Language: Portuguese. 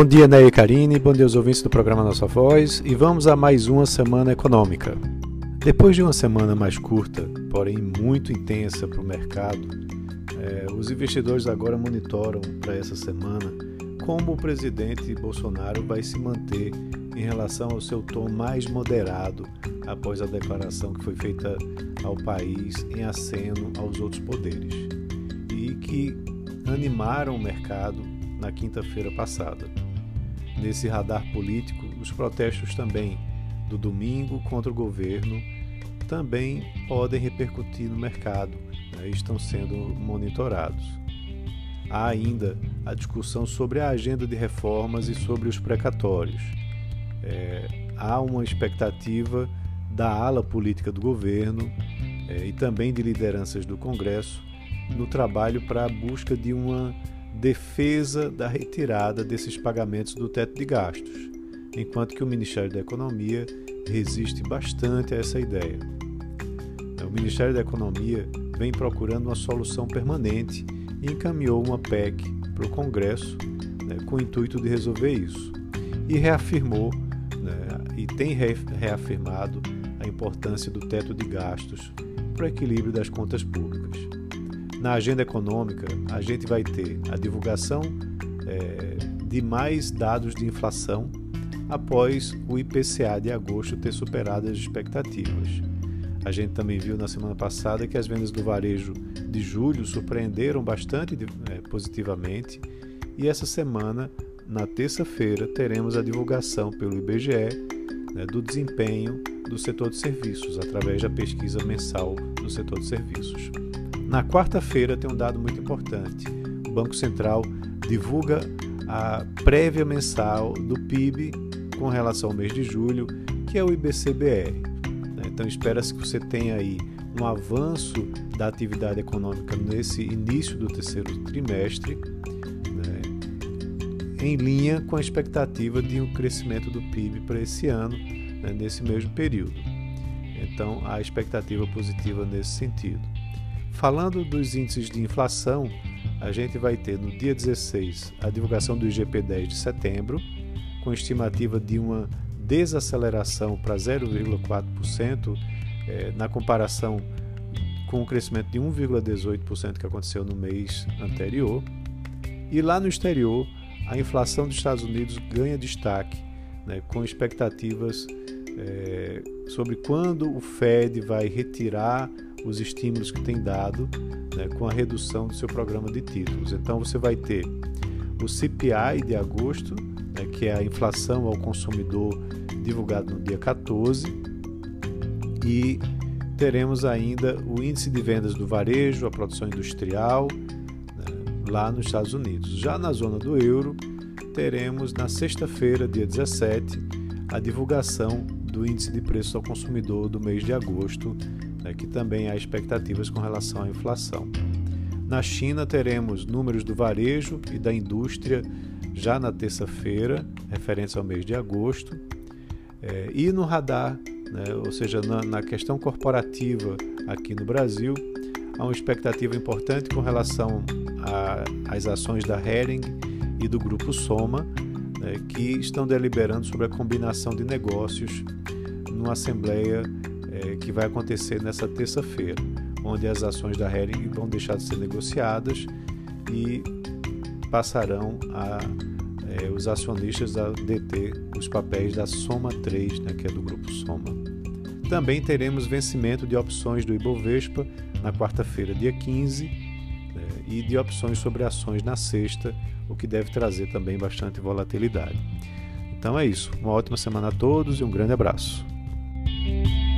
Bom dia, Ney e Karine, bom dia aos ouvintes do programa Nossa Voz e vamos a mais uma semana econômica. Depois de uma semana mais curta, porém muito intensa para o mercado, é, os investidores agora monitoram para essa semana como o presidente Bolsonaro vai se manter em relação ao seu tom mais moderado após a declaração que foi feita ao país em aceno aos outros poderes e que animaram o mercado na quinta-feira passada. Nesse radar político, os protestos também do domingo contra o governo também podem repercutir no mercado né, estão sendo monitorados. Há ainda a discussão sobre a agenda de reformas e sobre os precatórios. É, há uma expectativa da ala política do governo é, e também de lideranças do Congresso no trabalho para a busca de uma defesa da retirada desses pagamentos do teto de gastos, enquanto que o Ministério da Economia resiste bastante a essa ideia. O Ministério da Economia vem procurando uma solução permanente e encaminhou uma PEC para o Congresso né, com o intuito de resolver isso. E reafirmou né, e tem reafirmado a importância do teto de gastos para o equilíbrio das contas públicas. Na agenda econômica, a gente vai ter a divulgação é, de mais dados de inflação após o IPCA de agosto ter superado as expectativas. A gente também viu na semana passada que as vendas do varejo de julho surpreenderam bastante é, positivamente e essa semana, na terça-feira, teremos a divulgação pelo IBGE né, do desempenho do setor de serviços através da pesquisa mensal do setor de serviços. Na quarta-feira tem um dado muito importante. O Banco Central divulga a prévia mensal do PIB com relação ao mês de julho, que é o IBCBR. Né? Então espera-se que você tenha aí um avanço da atividade econômica nesse início do terceiro trimestre, né? em linha com a expectativa de um crescimento do PIB para esse ano, né? nesse mesmo período. Então, há expectativa positiva nesse sentido. Falando dos índices de inflação, a gente vai ter no dia 16 a divulgação do IGP-10 de setembro, com estimativa de uma desaceleração para 0,4% eh, na comparação com o crescimento de 1,18% que aconteceu no mês anterior. E lá no exterior, a inflação dos Estados Unidos ganha destaque, né, com expectativas eh, sobre quando o Fed vai retirar os estímulos que tem dado né, com a redução do seu programa de títulos. Então você vai ter o CPI de agosto, né, que é a inflação ao consumidor divulgado no dia 14, e teremos ainda o índice de vendas do varejo, a produção industrial, né, lá nos Estados Unidos. Já na zona do euro, teremos na sexta-feira, dia 17, a divulgação do índice de preços ao consumidor do mês de agosto, né, que também há expectativas com relação à inflação. Na China, teremos números do varejo e da indústria já na terça-feira, referentes ao mês de agosto. É, e no radar, né, ou seja, na, na questão corporativa aqui no Brasil, há uma expectativa importante com relação às ações da Hering e do Grupo Soma, né, que estão deliberando sobre a combinação de negócios numa assembleia é, que vai acontecer nessa terça-feira, onde as ações da Hering vão deixar de ser negociadas e passarão a é, os acionistas a deter os papéis da Soma 3, né, que é do grupo Soma. Também teremos vencimento de opções do Ibovespa na quarta-feira, dia 15, né, e de opções sobre ações na sexta, o que deve trazer também bastante volatilidade. Então é isso. Uma ótima semana a todos e um grande abraço. Bye.